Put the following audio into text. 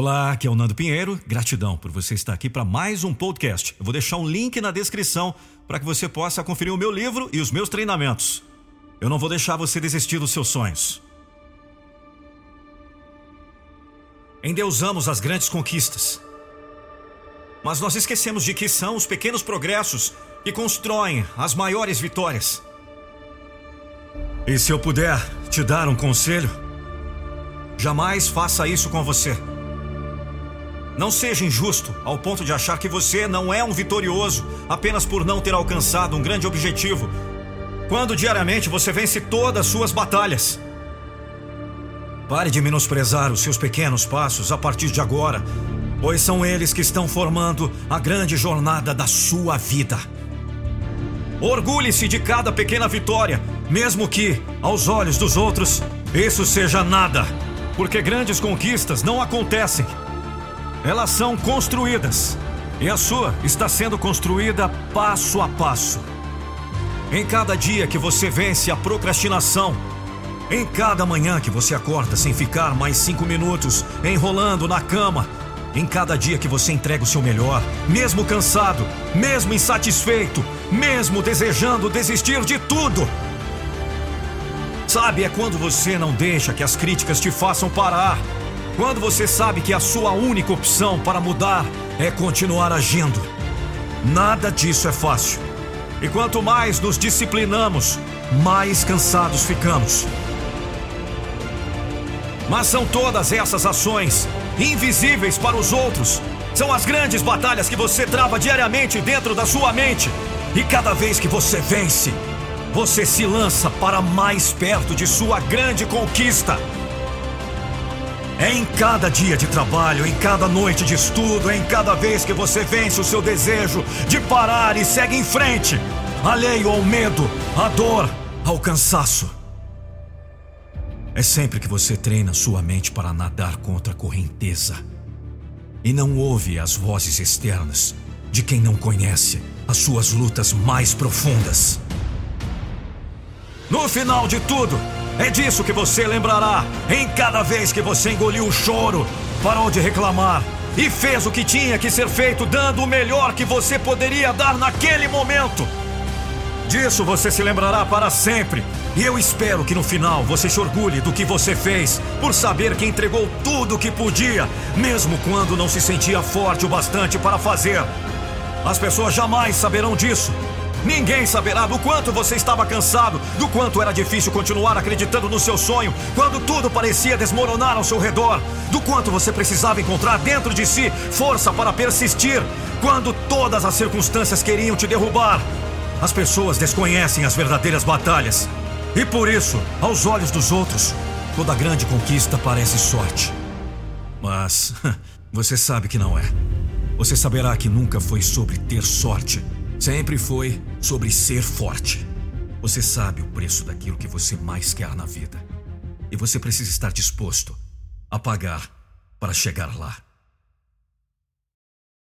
Olá, aqui é o Nando Pinheiro. Gratidão por você estar aqui para mais um podcast. Eu vou deixar um link na descrição para que você possa conferir o meu livro e os meus treinamentos. Eu não vou deixar você desistir dos seus sonhos. Endeusamos as grandes conquistas. Mas nós esquecemos de que são os pequenos progressos que constroem as maiores vitórias. E se eu puder te dar um conselho, jamais faça isso com você. Não seja injusto ao ponto de achar que você não é um vitorioso apenas por não ter alcançado um grande objetivo, quando diariamente você vence todas as suas batalhas. Pare de menosprezar os seus pequenos passos a partir de agora, pois são eles que estão formando a grande jornada da sua vida. Orgulhe-se de cada pequena vitória, mesmo que, aos olhos dos outros, isso seja nada, porque grandes conquistas não acontecem elas são construídas. E a sua está sendo construída passo a passo. Em cada dia que você vence a procrastinação, em cada manhã que você acorda sem ficar mais cinco minutos enrolando na cama, em cada dia que você entrega o seu melhor, mesmo cansado, mesmo insatisfeito, mesmo desejando desistir de tudo. Sabe, é quando você não deixa que as críticas te façam parar quando você sabe que a sua única opção para mudar é continuar agindo. Nada disso é fácil. E quanto mais nos disciplinamos, mais cansados ficamos. Mas são todas essas ações, invisíveis para os outros, são as grandes batalhas que você trava diariamente dentro da sua mente. E cada vez que você vence, você se lança para mais perto de sua grande conquista. É em cada dia de trabalho, em cada noite de estudo, é em cada vez que você vence o seu desejo de parar e segue em frente, alheio ao medo, à dor, ao cansaço. É sempre que você treina sua mente para nadar contra a correnteza e não ouve as vozes externas de quem não conhece as suas lutas mais profundas. No final de tudo, é disso que você lembrará em cada vez que você engoliu o choro, parou de reclamar e fez o que tinha que ser feito, dando o melhor que você poderia dar naquele momento. Disso você se lembrará para sempre. E eu espero que no final você se orgulhe do que você fez, por saber que entregou tudo o que podia, mesmo quando não se sentia forte o bastante para fazer. As pessoas jamais saberão disso, Ninguém saberá do quanto você estava cansado, do quanto era difícil continuar acreditando no seu sonho, quando tudo parecia desmoronar ao seu redor, do quanto você precisava encontrar dentro de si força para persistir, quando todas as circunstâncias queriam te derrubar. As pessoas desconhecem as verdadeiras batalhas. E por isso, aos olhos dos outros, toda grande conquista parece sorte. Mas você sabe que não é. Você saberá que nunca foi sobre ter sorte Sempre foi sobre ser forte. Você sabe o preço daquilo que você mais quer na vida. E você precisa estar disposto a pagar para chegar lá.